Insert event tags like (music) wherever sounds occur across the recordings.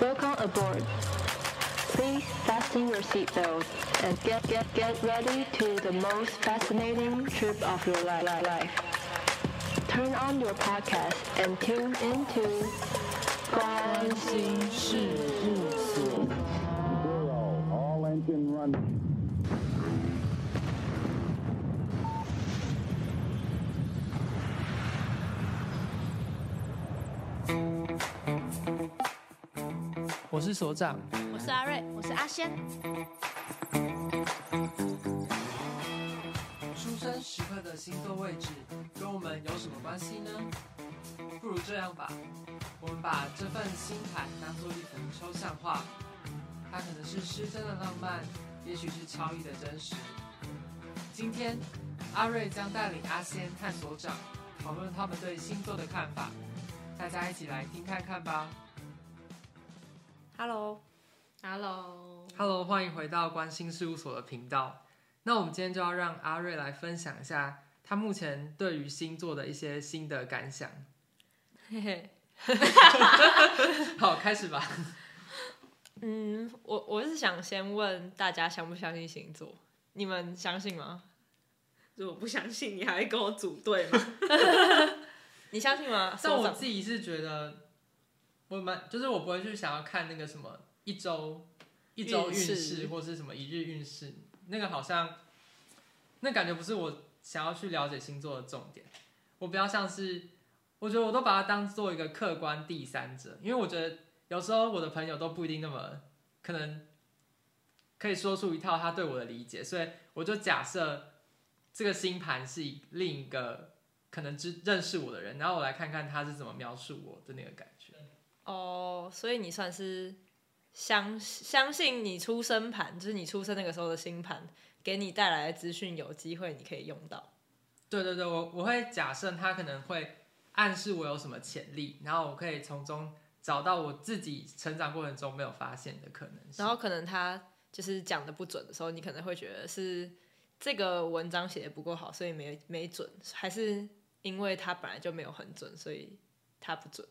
Welcome aboard. Please fasten your seatbelt and get get get ready to the most fascinating trip of your li- li- life. Turn on your podcast and tune into 关心事务 我是所长，我是阿瑞，我是阿仙。出生时刻的星座位置跟我们有什么关系呢？不如这样吧，我们把这份星盘当做一幅抽象画，它可能是失真的浪漫，也许是超意的真实。今天，阿瑞将带领阿仙和所长讨论他们对星座的看法，大家一起来听看看吧。Hello，Hello，Hello，欢迎回到关心事务所的频道。那我们今天就要让阿瑞来分享一下他目前对于星座的一些新的感想。嘿嘿，好，开始吧。嗯，我我是想先问大家相不相信星座？你们相信吗？如果不相信，你还会跟我组队吗？(laughs) 你相信吗？但我自己是觉得，我蛮就是我不会去想要看那个什么一周一周运运势势或是什么一日运势，那个好像那感觉不是我想要去了解星座的重点。我比较像是，我觉得我都把它当做一个客观第三者，因为我觉得有时候我的朋友都不一定那么可能可以说出一套他对我的理解，所以我就假设这个星盘是另一个。可能知认识我的人，然后我来看看他是怎么描述我的那个感觉。哦，所以你算是相相信你出生盘，就是你出生那个时候的星盘，给你带来的资讯，有机会你可以用到。对对对，我我会假设他可能会暗示我有什么潜力，然后我可以从中找到我自己成长过程中没有发现的可能性。然后可能他就是讲的不准的时候，你可能会觉得是这个文章写的不够好，所以没没准，还是？因为他本来就没有很准，所以他不准。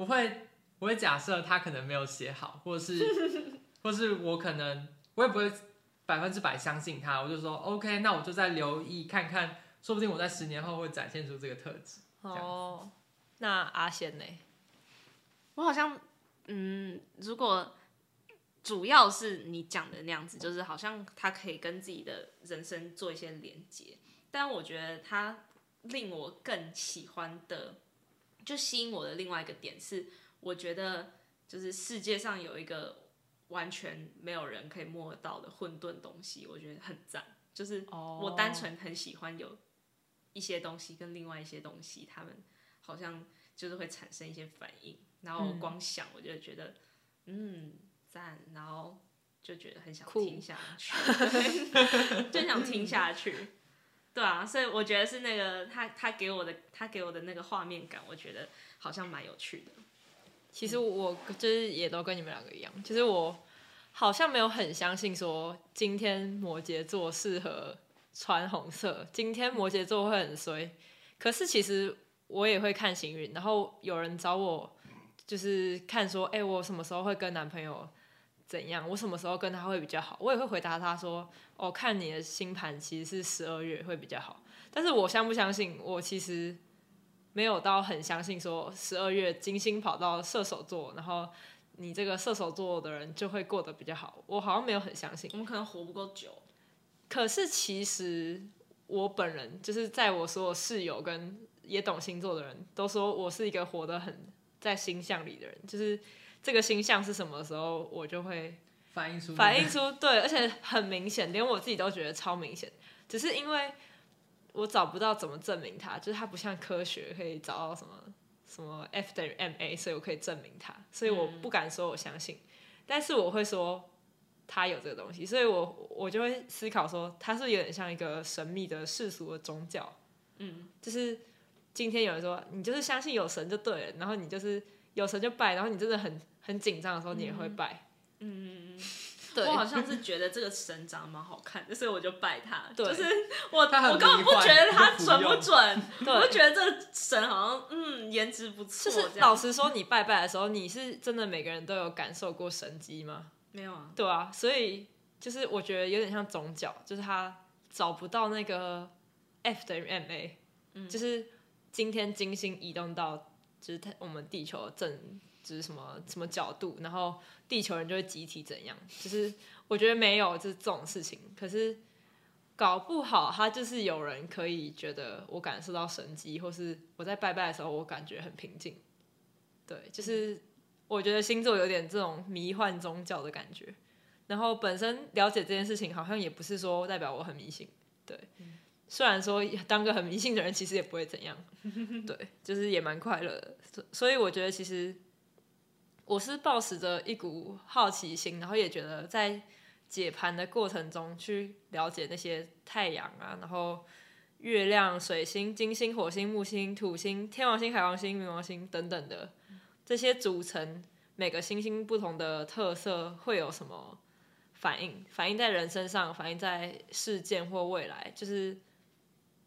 我会我会假设他可能没有写好，或是 (laughs) 或是我可能我也不会百分之百相信他，我就说 OK，那我就再留意看看，说不定我在十年后会展现出这个特质。哦，那阿仙呢？我好像嗯，如果主要是你讲的那样子，就是好像他可以跟自己的人生做一些连接。但我觉得他令我更喜欢的，就吸引我的另外一个点是，我觉得就是世界上有一个完全没有人可以摸得到的混沌东西，我觉得很赞。就是我单纯很喜欢有一些东西跟另外一些东西，他们好像就是会产生一些反应，然后光想我就觉得嗯赞，然后就觉得很想听下去，(laughs) 就想听下去。对啊，所以我觉得是那个他他给我的他给我的那个画面感，我觉得好像蛮有趣的。其实我就是也都跟你们两个一样，其实我好像没有很相信说今天摩羯座适合穿红色，今天摩羯座会很衰。可是其实我也会看行运，然后有人找我就是看说，哎，我什么时候会跟男朋友怎样？我什么时候跟他会比较好？我也会回答他说。哦看你的星盘其实是十二月会比较好，但是我相不相信？我其实没有到很相信说十二月金星跑到射手座，然后你这个射手座的人就会过得比较好。我好像没有很相信。我们可能活不够久。可是其实我本人就是在我所有室友跟也懂星座的人都说我是一个活得很在星象里的人，就是这个星象是什么时候我就会。反映出反映出对，而且很明显，连我自己都觉得超明显。只是因为我找不到怎么证明它，就是它不像科学可以找到什么什么 F 等于 ma，所以我可以证明它，所以我不敢说我相信。嗯、但是我会说它有这个东西，所以我我就会思考说，它是有点像一个神秘的世俗的宗教。嗯，就是今天有人说你就是相信有神就对了，然后你就是有神就拜，然后你真的很很紧张的时候你也会拜。嗯。嗯嗯我好像是觉得这个神长得蛮好看的，所以我就拜他。对就是 (laughs) 我他我根本不觉得他准不准，(laughs) 对我就觉得这个神好像嗯颜值不错。就是老实说，你拜拜的时候，你是真的每个人都有感受过神机吗？没有啊，对啊，所以就是我觉得有点像总角，就是他找不到那个 F 等于 ma，、嗯就是今天金星移动到就是它我们地球正就是什么什么角度，然后地球人就会集体怎样，就是我觉得没有就是这种事情，可是搞不好他就是有人可以觉得我感受到神迹，或是我在拜拜的时候我感觉很平静，对，就是。我觉得星座有点这种迷幻宗教的感觉，然后本身了解这件事情，好像也不是说代表我很迷信，对。虽然说当个很迷信的人，其实也不会怎样，(laughs) 对，就是也蛮快乐的。所以我觉得其实我是抱持着一股好奇心，然后也觉得在解盘的过程中去了解那些太阳啊，然后月亮、水星、金星、火星、木星、土星、天王星、海王星、冥王星等等的。这些组成每个星星不同的特色会有什么反应？反映在人身上，反映在事件或未来，就是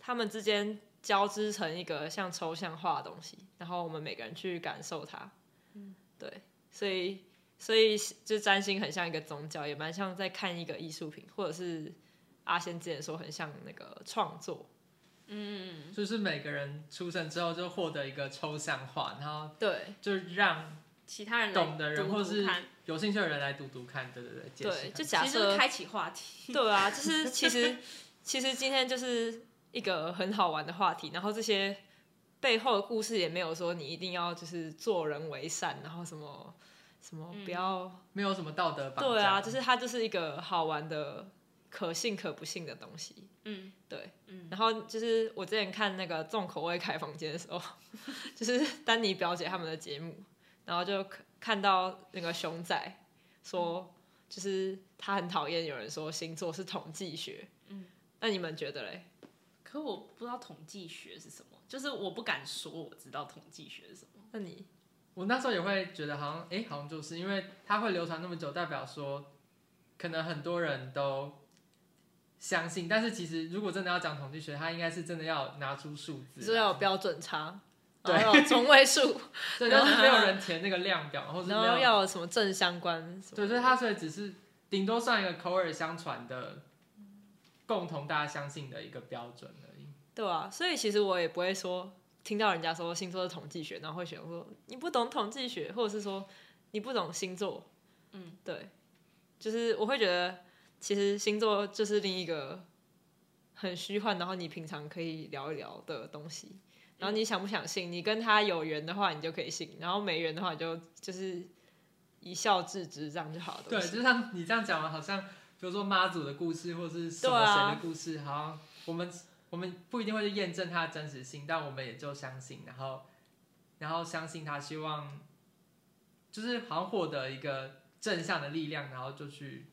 他们之间交织成一个像抽象化的东西，然后我们每个人去感受它。嗯，对，所以所以就占星很像一个宗教，也蛮像在看一个艺术品，或者是阿仙之前说很像那个创作。嗯，就是每个人出生之后就获得一个抽象化，然后对，就让其他人懂的人或是有兴趣的人来读读看，对对对，对，就假设开启话题。对啊，就是其实其实今天就是一个很好玩的话题，然后这些背后的故事也没有说你一定要就是做人为善，然后什么什么不要、没有什么道德绑架。对啊，就是它就是一个好玩的可信可不信的东西。嗯，对，嗯然后就是我之前看那个重口味开房间的时候，(laughs) 就是丹尼表姐他们的节目，然后就看到那个熊仔说，就是他很讨厌有人说星座是统计学。嗯，那你们觉得嘞？可我不知道统计学是什么，就是我不敢说我知道统计学是什么。那你？我那时候也会觉得好像，哎、好像就是因为它会流传那么久，代表说可能很多人都相信。但是其实如果真的要讲统计学，它应该是真的要拿出数字，就是要有标准差，对。中位数，(laughs) 对，但是没有人填那个量表，然后有要有什么正相关对，所以它所以只是顶多算一个口耳相传的共同大家相信的一个标准而已。对啊，所以其实我也不会说听到人家说星座是统计学，然后会选说你不懂统计学，或者是说你不懂星座。嗯，对，就是我会觉得其实星座就是另一个很虚幻，然后你平常可以聊一聊的东西。然后你想不想信？你跟他有缘的话，你就可以信；然后没缘的话，你就就是一笑置之，这样就好了。对，就像你这样讲完，好像比如说妈祖的故事，或是什么对啊谁的故事，好像我们我们不一定会去验证它的真实性，但我们也就相信，然后然后相信他，希望就是好像获得一个正向的力量，然后就去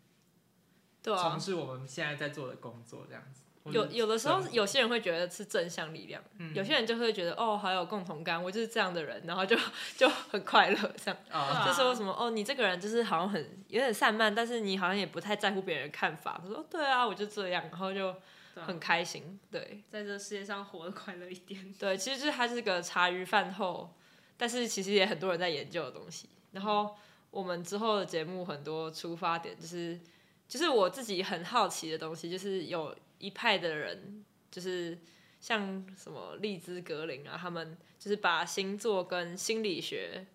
对啊从，事我们现在在做的工作，这样子。有有的时候有些人会觉得是正向力量，嗯有些人就会觉得哦，好有共同感，我就是这样的人，然后就 (laughs) 就很快乐这样。啊，就说什么哦，你这个人就是好像很有点散漫，但是你好像也不太在乎别人的看法。他说对啊，我就这样，然后就很开心。对在这世界上活得快乐一点。对，其实 (laughs) 就是它是个茶余饭后，但是其实也很多人在研究的东西。然后我们之后的节目很多出发点就是，就是我自己很好奇的东西，就是有一派的人，就是像什么利兹格林啊，他们就是把星座跟心理学，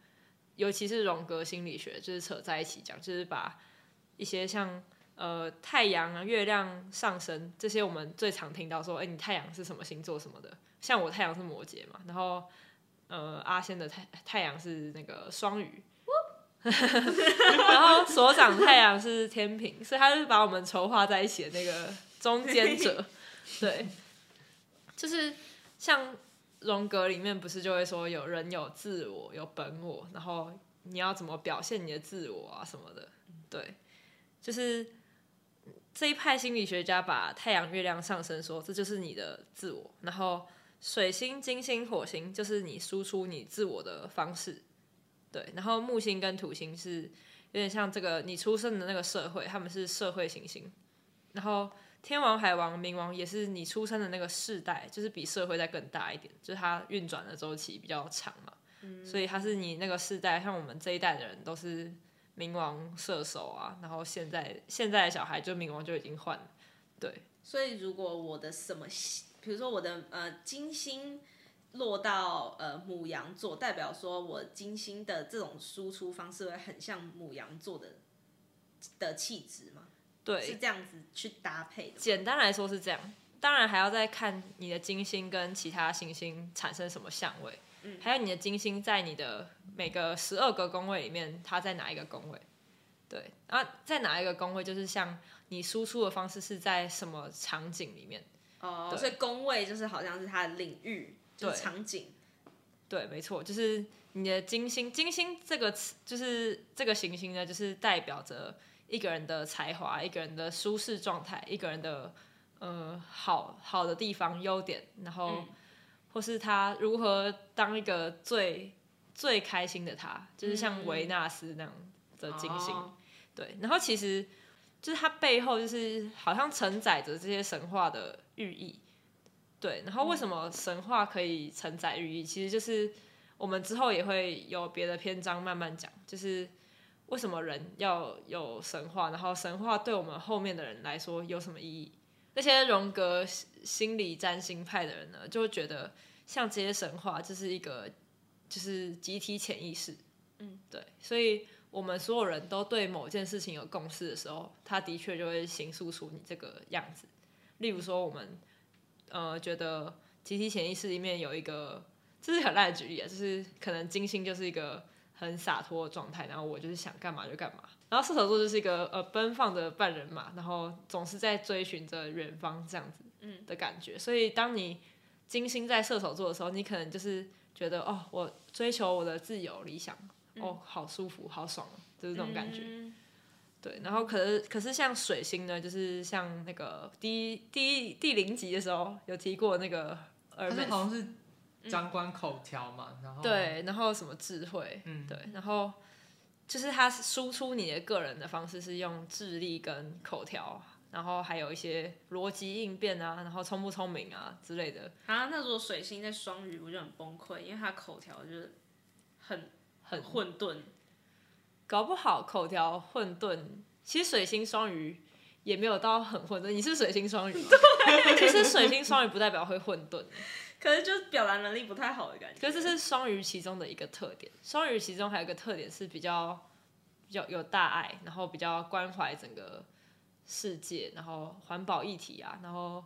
尤其是荣格心理学，就是扯在一起讲，就是把一些像呃太阳啊、月亮上升这些，我们最常听到说，哎、你太阳是什么星座什么的，像我太阳是摩羯嘛，然后呃阿仙的太太阳是那个双鱼。(laughs) 然后所长太阳是天平，所以他是把我们筹划在一起的那个中间者，(laughs) 对，就是像荣格里面不是就会说有人有自我有本我，然后你要怎么表现你的自我啊什么的，对，就是这一派心理学家把太阳、月亮上升说这就是你的自我，然后水星、金星、火星就是你输出你自我的方式。对，然后木星跟土星是有点像这个你出生的那个社会，他们是社会行星。然后天王、海王、冥王也是你出生的那个世代，就是比社会再更大一点，就是它运转的周期比较长嘛。嗯、所以它是你那个世代，像我们这一代的人都是冥王射手啊。然后现在现在的小孩就冥王就已经换了，对。所以如果我的什么，比如说我的呃金星落到呃母羊座，代表说我金星的这种输出方式会很像母羊座的的气质吗？对，是这样子去搭配的。简单来说是这样，当然还要再看你的金星跟其他行星产生什么相位，嗯，还有你的金星在你的每个十二个宫位里面，它在哪一个宫位？对，然后在哪一个宫位，就是像你输出的方式是在什么场景里面？哦，所以宫位就是好像是它的领域，就是场景。对，对，没错，就是你的金星，金星这个词就是这个行星呢，就是代表着。一个人的才华，一个人的舒适状态，一个人的呃好好的地方、优点，然后、嗯、或是他如何当一个最最开心的他，就是像维纳斯那样的金星，嗯、对。然后其实就是他背后就是好像承载着这些神话的寓意，对。然后为什么神话可以承载寓意？其实就是我们之后也会有别的篇章慢慢讲，就是。为什么人要有神话？然后神话对我们后面的人来说有什么意义？那些荣格心理占星派的人呢，就会觉得像这些神话就是一个就是集体潜意识。嗯，对，所以我们所有人都对某件事情有共识的时候，他的确就会形塑出你这个样子。例如说，我们呃觉得集体潜意识里面有一个，这是很烂的举例啊，就是可能金星就是一个。很洒脱的状态，然后我就是想干嘛就干嘛。然后射手座就是一个呃奔放的半人马，然后总是在追寻着远方这样子的感觉。嗯、所以当你金星在射手座的时候，你可能就是觉得哦，我追求我的自由理想，嗯、哦，好舒服，好爽，就是这种感觉。嗯、对，然后可是可是像水星呢，就是像那个第一第一第零集的时候有提过那个，好像是。掌管口条嘛，嗯、然后对，然后什么智慧，嗯，对，然后就是他输出你的个人的方式是用智力跟口条，然后还有一些逻辑应变啊，然后聪不聪明啊之类的。啊，那如果水星在双鱼，我就很崩溃，因为他口条就是很很混沌，搞不好口条混沌。其实水星双鱼也没有到很混沌，你是水星双鱼吗？对 (laughs) 其实水星双鱼不代表会混沌。可是就是表达能力不太好的感觉。可是这是双鱼其中的一个特点。双鱼其中还有一个特点是比较比较有大爱，然后比较关怀整个世界，然后环保议题啊，然后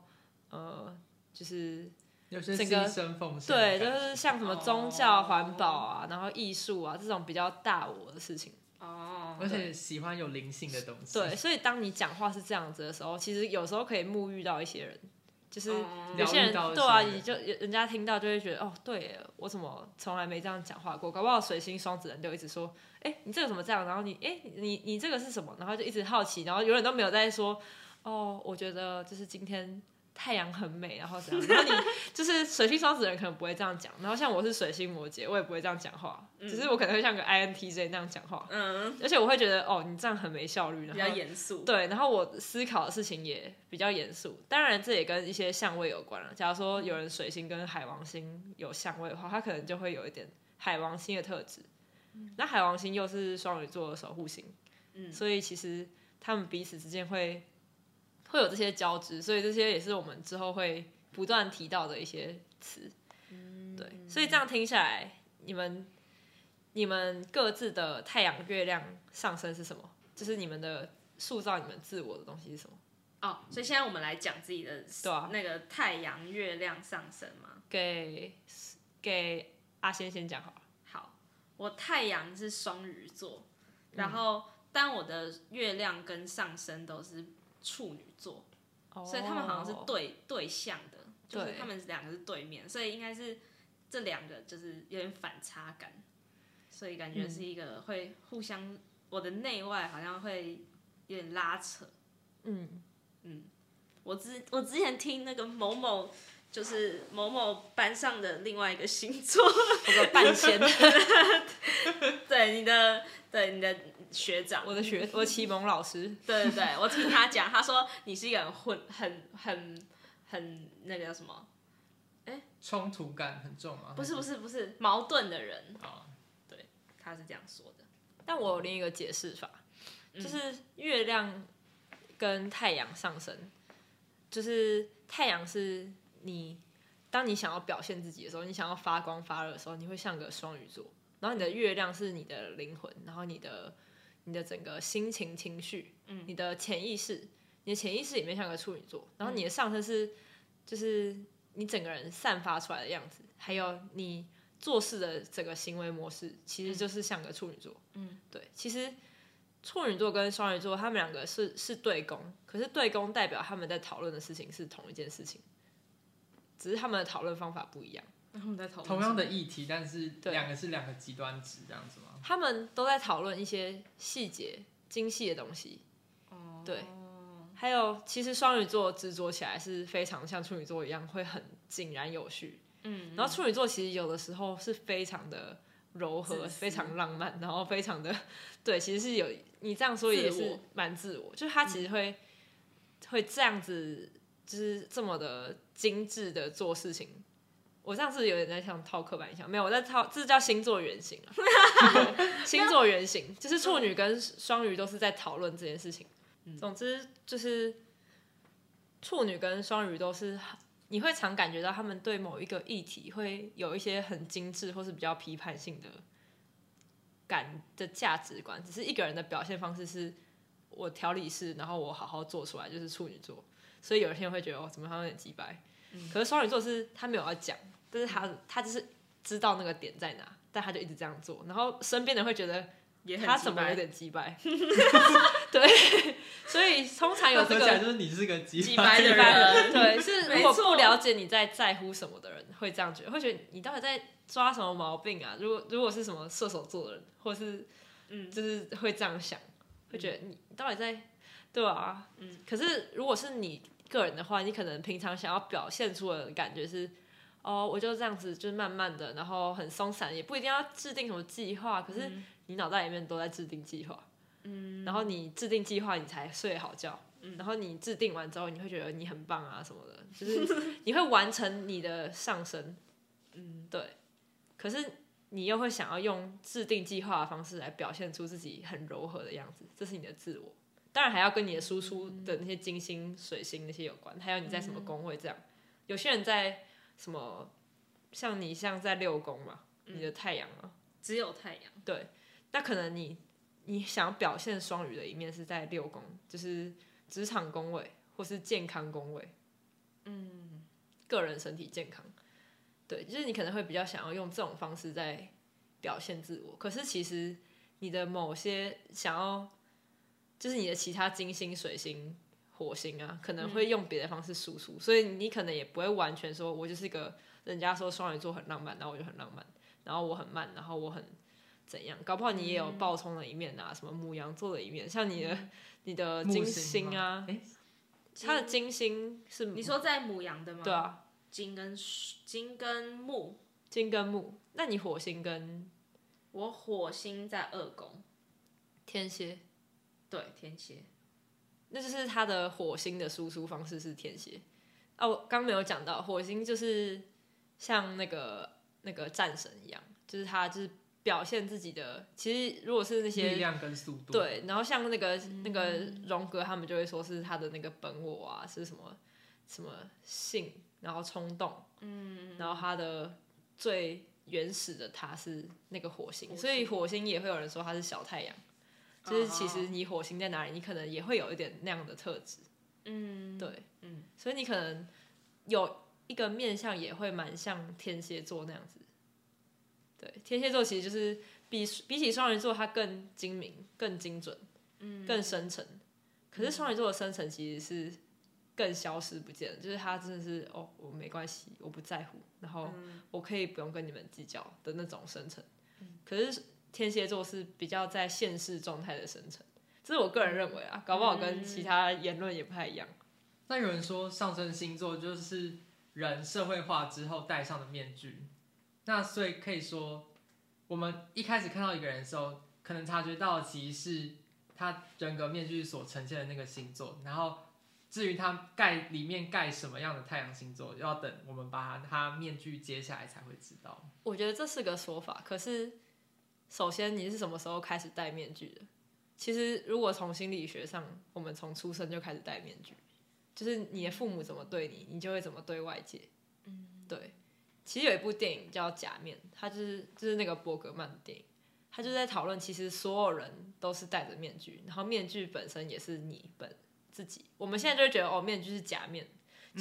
呃就是有些牺牲奉。对，就是像什么宗教、环保啊，然后艺术啊这种比较大我的事情。哦。而且喜欢有灵性的东西。对，所以当你讲话是这样子的时候，其实有时候可以沐浴到一些人。就是有些人对啊，你就人家听到就会觉得哦，对，我怎么从来没这样讲话过？搞不好水星双子人就一直说，哎，你这个怎么这样？然后你，哎，你你这个是什么？然后就一直好奇，然后永远都没有在说，哦，我觉得就是今天。太阳很美，然后怎样，(laughs) 然后你就是水星双子人可能不会这样讲，然后像我是水星摩羯，我也不会这样讲话，嗯、只是我可能会像个 INTJ 那样讲话，嗯，而且我会觉得哦，你这样很没效率，然后比较严肃，对，然后我思考的事情也比较严肃，当然这也跟一些相位有关了。假如说有人水星跟海王星有相位的话，他可能就会有一点海王星的特质，嗯、那海王星又是双鱼座的守护星，嗯，所以其实他们彼此之间会。会有这些交织，所以这些也是我们之后会不断提到的一些词。嗯，对，所以这样听下来，你们你们各自的太阳、月亮上升是什么？就是你们的塑造你们自我的东西是什么？哦，所以现在我们来讲自己的对啊，那个太阳、月亮上升嘛。给给阿仙先讲好了。好，我太阳是双鱼座，然后但我的月亮跟上升都是。处女座，oh, 所以他们好像是对对象的，就是他们两个是对面，对所以应该是这两个就是有点反差感，所以感觉是一个会互相，嗯、我的内外好像会有点拉扯。嗯。嗯，我之我之前听那个某某就是某某班上的另外一个星座，(laughs) 我的半仙，(laughs) 对你的对你的学长，我的学 (laughs) 我的启蒙老师，对对对，我听他讲，他说你是一个很混很很很那个叫什么？冲突感很重啊？不是不是不是矛盾的人，啊，对，他是这样说的。但我有另一个解释法，就是月亮跟太阳上升，就是太阳是你，当你想要表现自己的时候，你想要发光发热的时候，你会像个双鱼座。然后你的月亮是你的灵魂，然后你的你的整个心情情绪，嗯，你的潜意识，你的潜意识里面像个处女座。然后你的上身是就是。你整个人散发出来的样子，还有你做事的整个行为模式，其实就是像个处女座。嗯，对。其实处女座跟双鱼座，他们两个是是对宫，可是对宫代表他们在讨论的事情是同一件事情，只是他们的讨论方法不一样。他们在讨论同样的议题，但是两个是两个极端值这样子吗？他们都在讨论一些细节、精细的东西。哦，对。还有，其实双鱼座执着起来是非常像处女座一样，会很井然有序。嗯，然后处女座其实有的时候是非常的柔和，非常浪漫，然后非常的 (laughs) 对，其实是有你这样说也是蛮自我，就是他其实会、嗯、会这样子，就是这么的精致的做事情。我上次有点在像套刻板印象，没有我在套，这叫星座原型啊。(laughs) 星座原型就是处女跟双鱼都是在讨论这件事情。总之就是，处女跟双鱼都是，你会常感觉到他们对某一个议题会有一些很精致或是比较批判性的感的价值观。只是一个人的表现方式是，我调理式，然后我好好做出来，就是处女座。所以有些人会觉得哦，怎么好像有点机掰。可是双鱼座是他没有要讲，但是他他就是知道那个点在哪，但他就一直这样做，然后身边人会觉得。他什么有点机掰？(laughs) 对，所以通常有这个，就是你是个机掰的人，对，是如果不了解你在在乎什么的人，会这样觉得，会觉得你到底在抓什么毛病啊？如果如果是什么射手座的人，或是嗯，就是会这样想，会觉得你到底在对啊，嗯。可是如果是你个人的话，你可能平常想要表现出的感觉是，哦，我就这样子，就是慢慢的，然后很松散，也不一定要制定什么计划，可是。你脑袋里面都在制定计划，嗯，然后你制定计划，你才睡好觉，嗯，然后你制定完之后，你会觉得你很棒啊什么的，就是 (laughs) 你会完成你的上升，(laughs) 嗯，对。可是你又会想要用制定计划的方式来表现出自己很柔和的样子，这是你的自我。当然还要跟你的输出的那些金星、水星那些有关，还有你在什么宫位这样。有些人在什么，像你像在六宫嘛，你的太阳啊，只有太阳，对。那可能你你想要表现双鱼的一面是在六宫，就是职场宫位或是健康宫位，嗯，个人身体健康，对，就是你可能会比较想要用这种方式在表现自我。可是其实你的某些想要，就是你的其他金星、水星、火星啊，可能会用别的方式输出，嗯，所以你可能也不会完全说，我就是一个人家说双鱼座很浪漫，然后我就很浪漫，然后我很慢，然后我很。怎样？搞不好你也有暴冲的一面啊，嗯、什么母羊座的一面，像你的、嗯、你的金星啊，哎，他的金星是你说在母羊的吗？对啊，金跟金跟木，金跟木，那你火星跟？我火星在二宫，天蝎，对天蝎，那就是他的火星的输出方式是天蝎啊，我刚没有讲到火星就是像那个那个战神一样，就是他就是。表现自己的，其实如果是那些力量跟速度，对，然后像那个、嗯、那个荣格，他们就会说是他的那个本我啊，是什么什么性，然后冲动，嗯，然后他的最原始的他是那个火星，火星，所以火星也会有人说他是小太阳，就是其实你火星在哪里，你可能也会有一点那样的特质，嗯，对，嗯，所以你可能有一个面相也会蛮像天蝎座那样子。对，天蝎座其实就是比比起双鱼座，它更精明、更精准、嗯、更深沉。可是双鱼座的深沉其实是更消失不见，就是他真的是哦，我没关系，我不在乎，然后我可以不用跟你们计较的那种深沉。嗯、可是天蝎座是比较在现实状态的生成，这是我个人认为啊，搞不好跟其他言论也不太一样。那有人说上升星座就是。人社会化之后戴上的面具。那所以可以说，我们一开始看到一个人的时候，可能察觉到其实是他人格面具所呈现的那个星座。然后至于他盖里面盖什么样的太阳星座，要等我们把他他面具揭下来才会知道。我觉得这是个说法，可是首先你是什么时候开始戴面具的？其实如果从心理学上，我们从出生就开始戴面具。就是你的父母怎么对你，你就会怎么对外界。嗯，对。其实有一部电影叫《假面》，它就是就是那个伯格曼的电影，他就在讨论，其实所有人都是戴着面具，然后面具本身也是你本自己。我们现在就会觉得哦，面具是假面，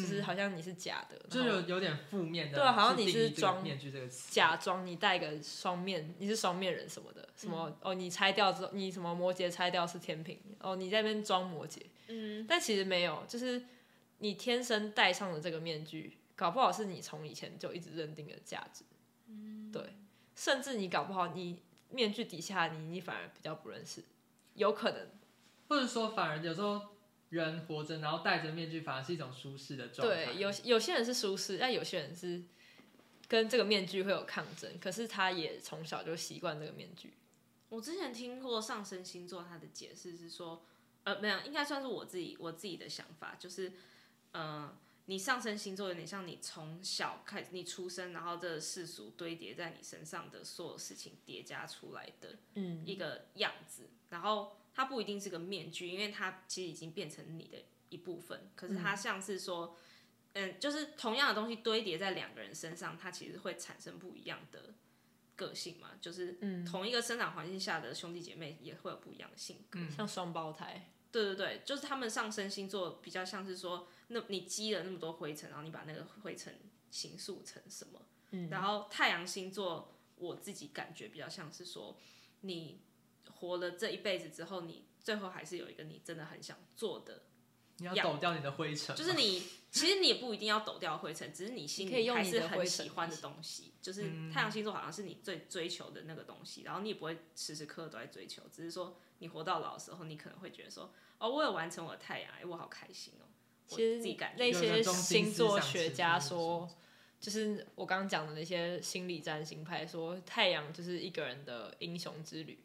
就是好像你是假的，就有有点负面的。对，好像你是装面具这个词，假装你戴个双面，你是双面人什么的，什么哦，你拆掉之后，你什么摩羯拆掉是天平，哦，你在那边装摩羯。嗯，但其实没有，就是你天生戴上的这个面具，搞不好是你从以前就一直认定的价值。嗯，对，甚至你搞不好你面具底下你你反而比较不认识，有可能，或者说反而有时候人活着，然后戴着面具反而是一种舒适的状态。对，有有些人是舒适，但有些人是跟这个面具会有抗争，可是他也从小就习惯这个面具。我之前听过上升星座，他的解释是说。呃，没有，应该算是我自己我自己的想法，就是，呃，你上升星座有点像你从小开始，你出生，然后这个世俗堆叠在你身上的所有事情叠加出来的，嗯，一个样子。嗯、然后它不一定是个面具，因为它其实已经变成你的一部分。可是它像是说，嗯，嗯，就是同样的东西堆叠在两个人身上，它其实会产生不一样的个性嘛。就是，同一个生长环境下的兄弟姐妹也会有不一样的性格，嗯、像双胞胎。对对对，就是他们上升星座比较像是说，那你积了那么多灰尘，然后你把那个灰尘形塑成什么？嗯，然后太阳星座，我自己感觉比较像是说，你活了这一辈子之后，你最后还是有一个你真的很想做的，你要抖掉你的灰尘，就是你其实你也不一定要抖掉灰尘，只是你心里还是很喜欢的东西，就是太阳星座好像是你最追求的那个东西，然后你也不会时时刻刻都在追求，只是说。你活到老的时候，你可能会觉得说，哦，我有完成我的太阳，哎，我好开心哦。其实那些星座学家说，就是我刚刚讲的那些心理占星派说，太阳就是一个人的英雄之旅，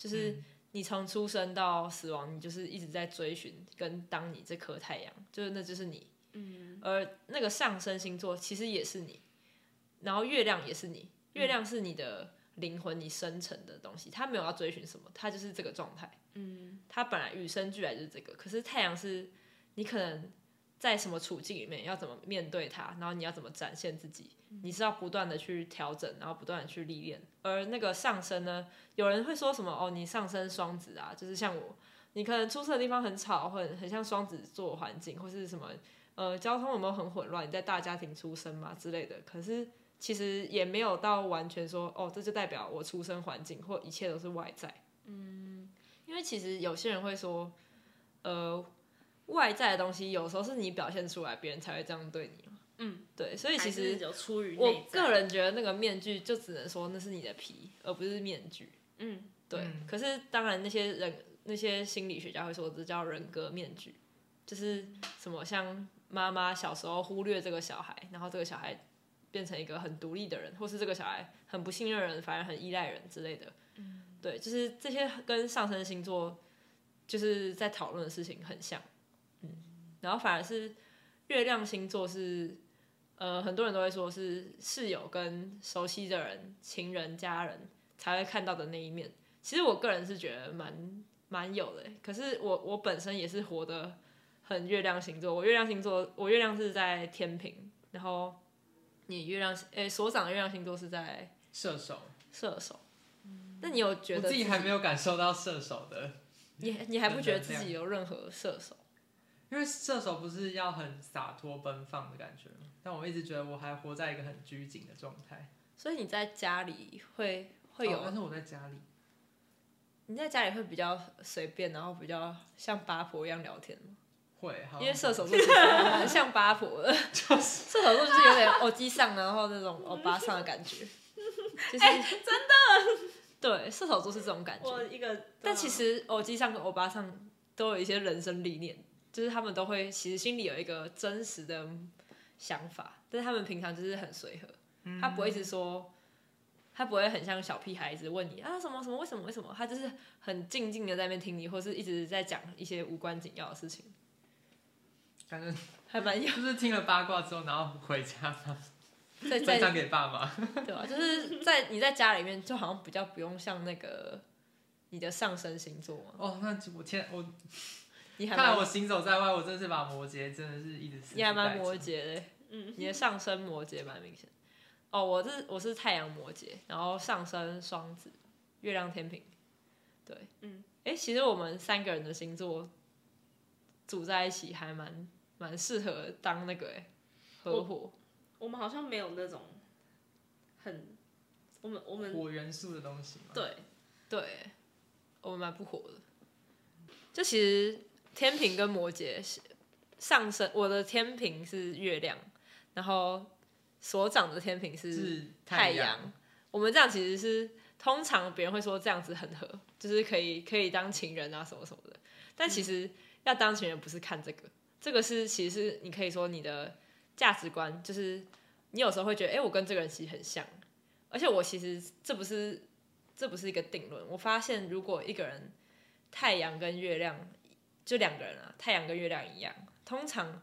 就是你从出生到死亡，你就是一直在追寻跟当你这颗太阳，就是那就是你。嗯。而那个上升星座其实也是你，然后月亮也是你，月亮是你的。灵魂，你生成的东西，它没有要追寻什么，它就是这个状态。嗯，它本来与生俱来就是这个。可是太阳是，你可能在什么处境里面要怎么面对它，然后你要怎么展现自己，你是要不断的去调整，然后不断的去历练。而那个上升呢，有人会说什么哦，你上升双子啊，就是像我，你可能出生的地方很吵，很很像双子座环境，或是什么呃交通有没有很混乱？你在大家庭出生嘛之类的。可是。其实也没有到完全说哦，这就代表我出生环境或一切都是外在。嗯，因为其实有些人会说，呃，外在的东西有时候是你表现出来，别人才会这样对你。嗯，对，所以其实我个人觉得那个面具就只能说那是你的皮，而不是面具。嗯，对。嗯，可是当然，那些人那些心理学家会说这叫人格面具，就是什么像妈妈小时候忽略这个小孩，然后这个小孩。变成一个很独立的人，或是这个小孩很不信任人，反而很依赖人之类的。嗯，对，就是这些跟上升星座就是在讨论的事情很像。嗯，然后反而是月亮星座是，呃，很多人都会说是室友跟熟悉的人、情人、家人才会看到的那一面。其实我个人是觉得蛮蛮有的，可是我我本身也是活得很月亮星座。我月亮星座，我月亮是在天平，然后。你月亮，诶、欸，所长的月亮星座是在射手。射手，那你有觉得自己还没有感受到射手的？你你还不觉得自己有任何射手？因为射手不是要很洒脱奔放的感觉吗？但我一直觉得我还活在一个很拘谨的状态。所以你在家里会会有、哦？但是我在家里，你在家里会比较随便，然后比较像八婆一样聊天吗？会，因为射手座其实蛮像八婆的，(laughs) 就是射手座就是有点欧吉桑，然后那种欧巴上的感觉，(laughs) 就是、欸、真的，对，射手座是这种感觉。我一个，但其实欧吉桑跟欧巴上都有一些人生历练，就是他们都会其实心里有一个真实的想法，但是他们平常就是很随和，他不会一直说，他不会很像小屁孩一直问你啊什么什么为什么为什么，他就是很静静的在那边听你，或是一直在讲一些无关紧要的事情，感觉还蛮有，就是听了八卦之后，然后回家在分享给爸妈，对吧、啊？就是在你在家里面，就好像比较不用像那个你的上升星座嘛。哦，那我天我。你还看来我行走在外，我真的是把摩羯真的是一直。你还蛮摩羯的，嗯，你的上升摩羯蛮明显。哦，我是我是太阳摩羯，然后上升双子，月亮天平，对，嗯，哎、欸，其实我们三个人的星座组在一起还蛮蛮适合当那个哎合伙。我，我们好像没有那种很我们我们火元素的东西。对对，我们蛮不火的。就其实。天平跟摩羯上升，我的天平是月亮，然后所长的天平是太阳。我们这样其实是通常别人会说这样子很合，就是可以可以当情人啊什么什么的。但其实要当情人不是看这个，这个是其实是你可以说你的价值观，就是你有时候会觉得，哎、欸，我跟这个人其实很像，而且我其实这不是这不是一个定论。我发现如果一个人太阳跟月亮。就两个人啊，太阳跟月亮一样。通常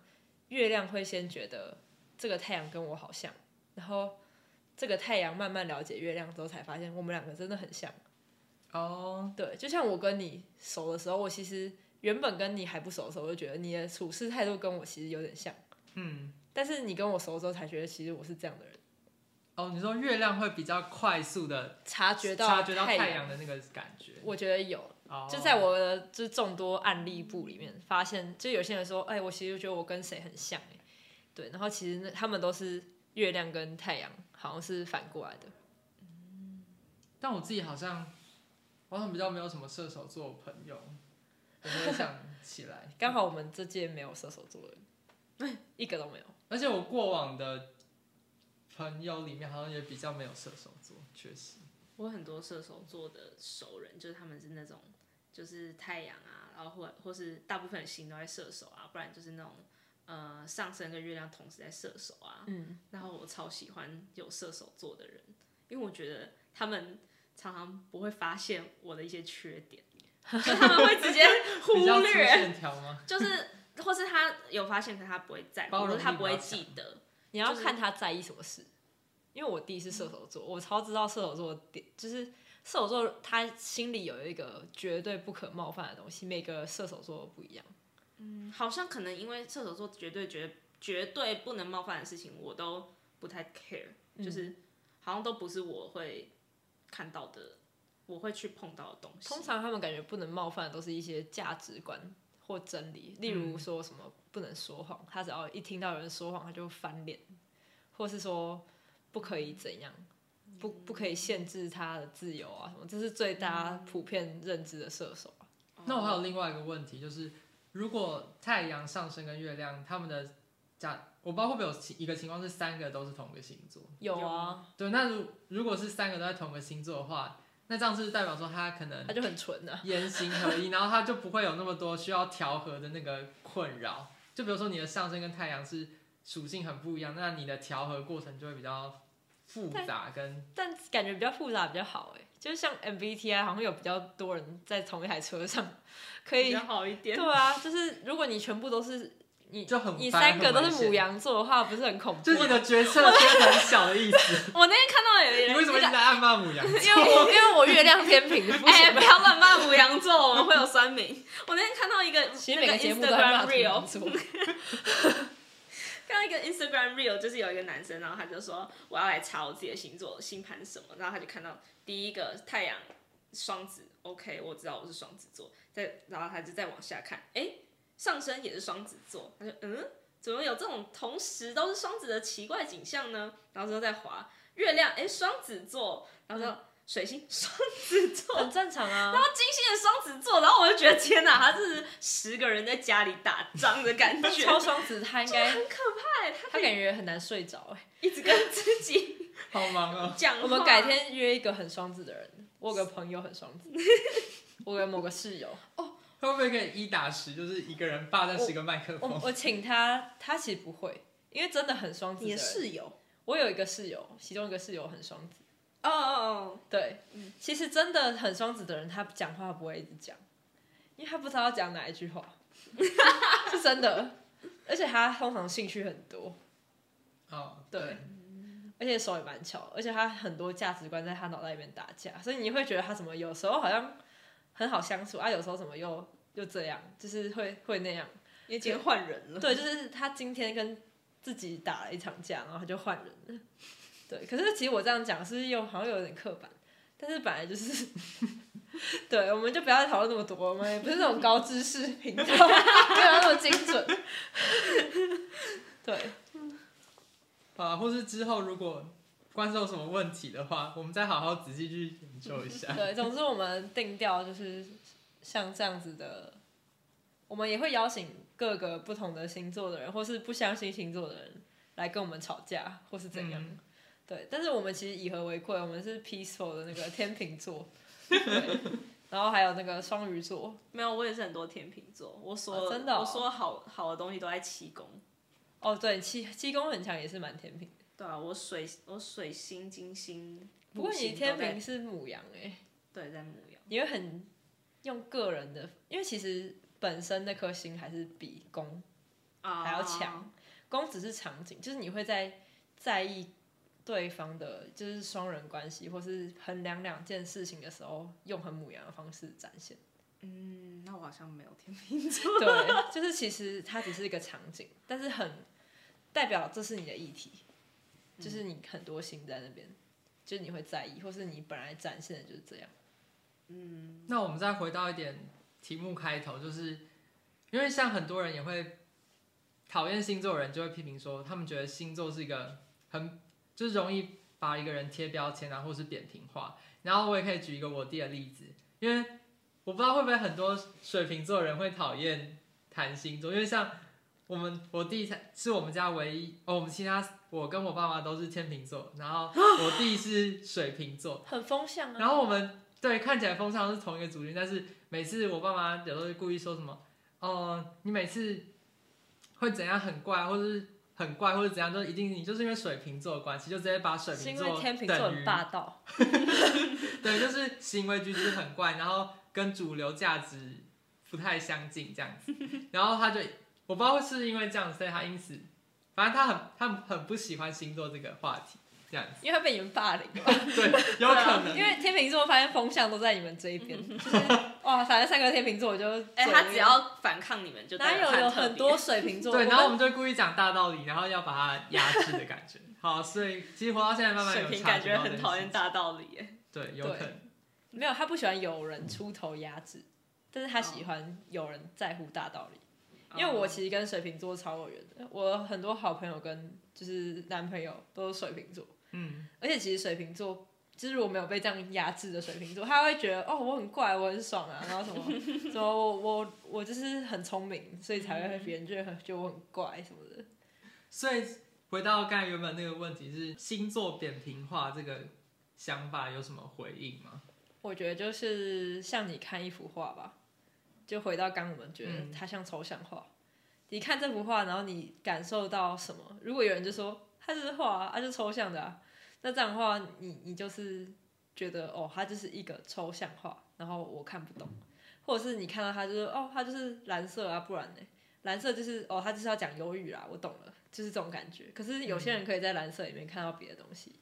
月亮会先觉得这个太阳跟我好像，然后这个太阳慢慢了解月亮之后，才发现我们两个真的很像。哦，对，就像我跟你熟的时候，我其实原本跟你还不熟的时候，我就觉得你的处事态度跟我其实有点像。嗯，但是你跟我熟之后，才觉得其实我是这样的人。哦，你说月亮会比较快速的察觉到察觉到太阳的那个感觉，我觉得有。就在我的就是众多案例簿里面，发现就有些人说，哎，我其实觉得我跟谁很像，哎，对，然后其实那他们都是月亮跟太阳好像是反过来的。嗯，但我自己好像，好像比较没有什么射手座朋友，我没有想起来。刚好我们这届没有射手座的人，(laughs) 一个都没有。而且我过往的朋友里面，好像也比较没有射手座，确实。我很多射手座的熟人，就是他们是那种。就是太阳啊，然后或或是大部分的星都在射手啊，不然就是那种呃上升跟月亮同时在射手啊。嗯，然后我超喜欢有射手座的人，因为我觉得他们常常不会发现我的一些缺点，(laughs) 就他们会直接 (laughs) 忽略。就是 (laughs) 或是他有发现，但他不会在，或者他不会记得。你要看他在意什么事，因为我弟是射手座，我超知道射手座的点，就是。射手座他心里有一个绝对不可冒犯的东西，每个射手座都不一样。嗯，好像可能因为射手座绝对绝绝对不能冒犯的事情，我都不太 care，嗯，就是好像都不是我会看到的，我会去碰到的东西。通常他们感觉不能冒犯的都是一些价值观或真理，例如说什么不能说谎，他只要一听到有人说谎，他就翻脸，或是说不可以怎样。不不可以限制他的自由啊，什么？这是最大家普遍认知的射手啊。那我还有另外一个问题，就是如果太阳上升跟月亮他们的假，我不知道会不会有一个情况是三个都是同个星座？有啊。对，那如如果是三个都在同个星座的话，那这样是代表说他可能他就很纯的言行合一，然后他就不会有那么多需要调和的那个困扰。就比如说你的上升跟太阳是属性很不一样，那你的调和过程就会比较。复杂跟但，但感觉比较复杂比较好哎，就是像 MBTI 好像有比较多人在同一台车上，可以比较好一点。对啊，就是如果你全部都是你，就很你三个都是母羊座的话，不是很恐怖？就是你的决策圈很小的意思。(laughs) 我那天看到有人，你为什么一直在暗骂母羊？因为我因为我月亮天平。(laughs) 哎、欸，不要乱骂母羊座，我们会有酸民。(laughs) 我那天看到一个，其实每个节目都在骂牡羊座。看到一个 Instagram reel 就是有一个男生，然后他就说我要来查我自己的星座星盘什么，然后他就看到第一个太阳双子，OK，我知道我是双子座，再然后他就再往下看，哎，上升也是双子座，他说嗯，怎么有这种同时都是双子的奇怪景象呢？然后之后再滑月亮，哎，双子座，然后说。水星双子座很正常啊，(laughs) 然后金星的双子座，然后我就觉得天哪，他是十个人在家里打仗的感觉。超双子他应该很可怕，他他感觉很难睡着哎，一直跟自己 (laughs) 好忙啊。讲我们改天约一个很双子的人，我有个朋友很双子，我有某个室友哦，会不会可以一打十，就是一个人霸占十个麦克风？我我请他，他其实不会。因为真的很双子你的室友？我有一个室友，其中一个室友很双子。哦哦哦，对，其实真的很双子的人，他讲话不会一直讲，因为他不知道要讲哪一句话，(laughs) 是真的。而且他通常兴趣很多，哦，对，而且手也蛮巧，而且他很多价值观在他脑袋里面打架，所以你会觉得他怎么有时候好像很好相处啊，有时候怎么又又这样，就是会会那样。因为今天换人了。对，就是他今天跟自己打了一场架，然后他就换人了。对，可是其实我这样讲是又好像有点刻板，但是本来就是，(laughs) 对，我们就不要讨论那么多，我们也不是那种高知识频道，(laughs) 没有那么精准。对，(laughs) 啊，或是之后如果观众有什么问题的话，我们再好好仔细去研究一下。对，总之我们定调就是像这样子的，我们也会邀请各个不同的星座的人，或是不相信星座的人来跟我们吵架，或是怎样。嗯对，但是我们其实以和为贵，我们是 peaceful 的那个天秤座，(laughs) 对，然后还有那个双鱼座，没有，我也是很多天秤座。我说、哦真的哦我说好好的东西都在七宫。哦，对，七七宫很强，也是蛮天秤的。对啊，我水我水星、金星，不过你木星都在天秤是母羊哎，对在母羊，你会很用个人的，因为其实本身那颗星还是比宫啊还要强，宫只是场景，就是你会在在意。对方的就是双人关系，或是衡量两件事情的时候，用很母羊的方式展现。嗯，那我好像没有天秤座。(laughs) 对，就是其实它只是一个场景，但是很代表这是你的议题，就是你很多心在那边，就是你会在意，或是你本来展现的就是这样。嗯，那我们再回到一点题目开头，就是因为像很多人也会讨厌星座的人，就会批评说，他们觉得星座是一个很。就是容易把一个人贴标签啊，或是扁平化。然后我也可以举一个我弟的例子，因为我不知道会不会很多水瓶座人会讨厌谈星座，因为像我们我弟才是我们家唯一哦，我们其他我跟我爸妈都是天秤座，然后我弟是水瓶座，(gasps) 很风向啊。然后我们对看起来风向是同一个族群，但是每次我爸妈有时候会故意说什么，哦、呃，你每次会怎样很怪，或者是。很怪或者怎样，就一定你就是因为水瓶座的关系，就直接把水瓶座天秤座很霸道，(laughs) 对，就是行为举止很怪，然后跟主流价值不太相近这样子，(laughs) 然后他就我不知道是因为这样，所以他因此，反正他很他很不喜欢星座这个话题。这样子，因为他被你们霸凌了。(laughs) 对，有可能。因为天秤座发现风向都在你们这一边，就是哇，反正三个天秤座我就哎、欸，他只要反抗你们就哪有有很多水瓶座？对，然后我们就故意讲大道理，然后要把他压制的感觉。好，所以其实活到现在，慢慢有水瓶感觉很讨厌大道理耶。对，有可能。没有，他不喜欢有人出头压制，但是他喜欢有人在乎大道理。因为我其实跟水瓶座超有缘的，我很多好朋友跟就是男朋友都是水瓶座。嗯，而且其实水瓶座，就是我没有被这样压制的水瓶座，他会觉得哦，我很怪，我很爽啊，然后什么什么我我我就是很聪明，所以才会别人觉得觉得我很怪什么的。所以回到刚才原本那个问题是星座扁平化这个想法有什么回应吗？我觉得就是像你看一幅画吧，就回到刚我们觉得它像抽象画，嗯、你看这幅画，然后你感受到什么？如果有人就说它就是画啊，它、是、抽象的啊。那这样的话，你你就是觉得哦，它就是一个抽象画，然后我看不懂，或者是你看到它就是哦，它就是蓝色啊，不然呢？蓝色就是哦，它就是要讲忧郁啦，我懂了，就是这种感觉。可是有些人可以在蓝色里面看到别的东西，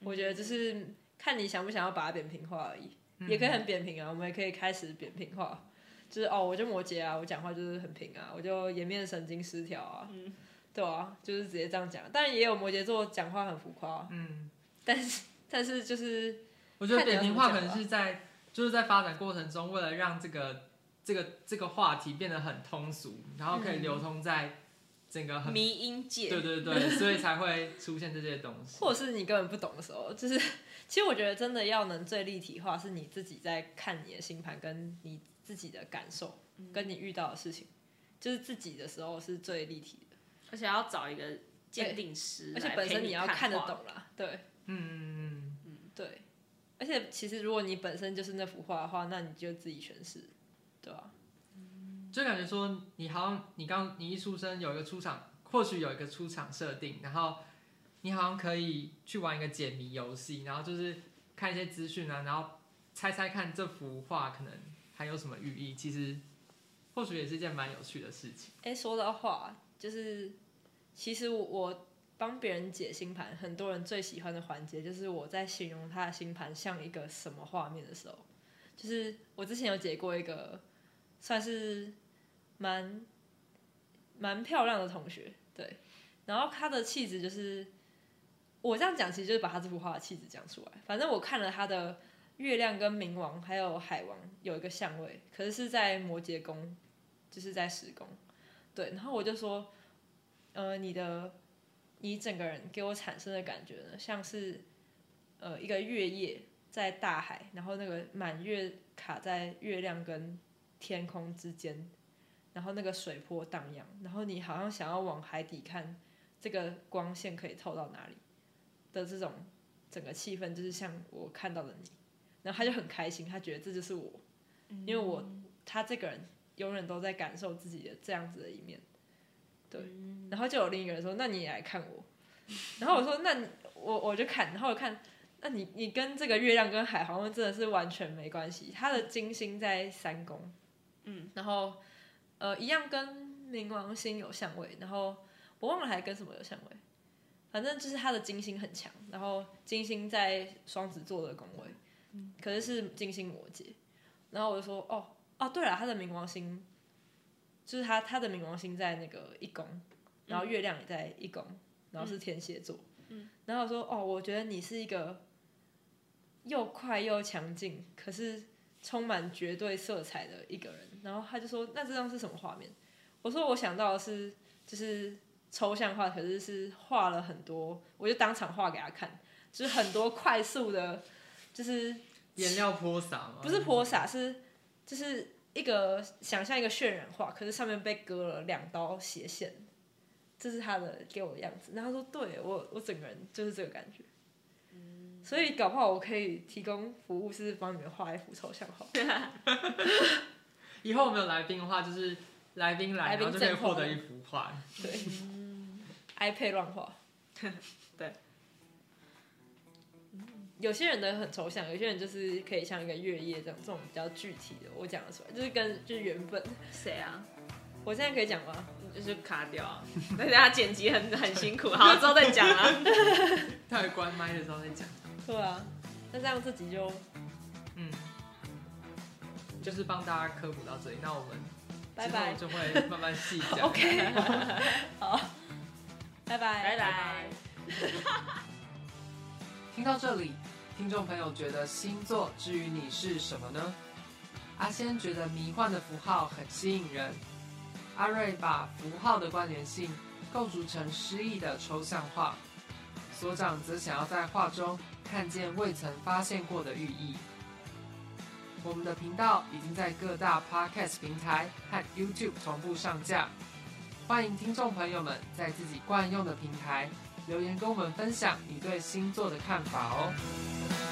嗯、我觉得就是看你想不想要把它扁平化而已，嗯、也可以很扁平啊，我们也可以开始扁平化，就是哦，我就摩羯啊，我讲话就是很平啊，我就颜面神经失调啊，嗯、对啊，就是直接这样讲。当然也有摩羯座讲话很浮夸，嗯。但是，(laughs) 但是就是，我觉得扁平化可能是在，就是在发展过程中，为了让这个这个这个话题变得很通俗，然后可以流通在整个很迷音界，对对对，所以才会出现这些东西。或者是你根本不懂的时候，就是其实我觉得真的要能最立体化，是你自己在看你的星盘，跟你自己的感受，跟你遇到的事情，就是自己的时候是最立体的，而且要找一个鉴定师，而且本身你要看得懂啦，对。嗯嗯嗯嗯，对，而且其实如果你本身就是那幅画的话，那你就自己诠释，对吧？就感觉说你好像你刚你一出生有一个出场或许有一个出场设定，然后你好像可以去玩一个解谜游戏，然后就是看一些资讯啊，然后猜猜看这幅画可能还有什么寓意。其实或许也是一件蛮有趣的事情。哎，说到画，就是其实我帮别人解星盘，很多人最喜欢的环节就是我在形容他的星盘像一个什么画面的时候，就是我之前有解过一个算是蛮蛮漂亮的同学。对，然后他的气质就是，我这样讲其实就是把他这幅画的气质讲出来。反正我看了他的月亮跟冥王还有海王有一个相位，可是是在摩羯宫，就是在十宫。对，然后我就说，呃，你的你整个人给我产生的感觉呢，像是呃一个月夜在大海，然后那个满月卡在月亮跟天空之间。然后那个水波荡漾，然后你好像想要往海底看，这个光线可以透到哪里的这种整个气氛，就是像我看到的你，然后他就很开心，他觉得这就是我，因为我他这个人永远都在感受自己的这样子的一面，对，然后就有另一个人说，那你也来看我，(laughs) 然后我说，那我我就看，然后我看，那你你跟这个月亮跟海好像真的是完全没关系，他的金星在三宫，嗯，然后。呃，一样跟冥王星有相位，然后我忘了还跟什么有相位，反正就是他的金星很强，然后金星在双子座的宫位，嗯，可是是金星摩羯，然后我就说，哦哦，对了，他的冥王星，就是他他的冥王星在那个一宫，然后月亮也在一宫，然后是天蝎座，嗯，然后我说，哦，我觉得你是一个又快又强劲，可是充满绝对色彩的一个人。然后他就说：“那这张是什么画面？”我说：“我想到的是，就是抽象画，可是是画了很多，我就当场画给他看，就是很多快速的，就是颜料泼洒吗？不是泼洒，是就是一个想象一个渲染画，可是上面被割了两刀斜线，这是他的给我的样子。然后他说：“对我，我整个人就是这个感觉。”所以搞不好我可以提供服务，是帮你们画一幅抽象画。以后我们有来宾的话，就是来宾来，然后就可以获得一幅画。对，iPad 乱画。(laughs) 对。有些人的很抽象，有些人就是可以像一个月夜这样，这种比较具体的，我讲得出来，就是跟就是原本。谁啊？我现在可以讲吗？就是卡掉啊，但是他剪辑很很辛苦，好，之后再讲啊。(laughs) 待会关麦的时候再讲。对啊，那这样自己就嗯。就是帮大家科普到这里，那我们拜拜就会慢慢细讲。(laughs) OK，好，拜拜，拜拜。听到这里，听众朋友觉得星座之于你是什么呢？阿仙觉得迷幻的符号很吸引人，阿瑞把符号的关联性构筑成诗意的抽象画，所长则想要在画中看见未曾发现过的寓意。我们的频道已经在各大 Podcast 平台和 YouTube 同步上架，欢迎听众朋友们在自己惯用的平台留言跟我们分享你对星座的看法哦。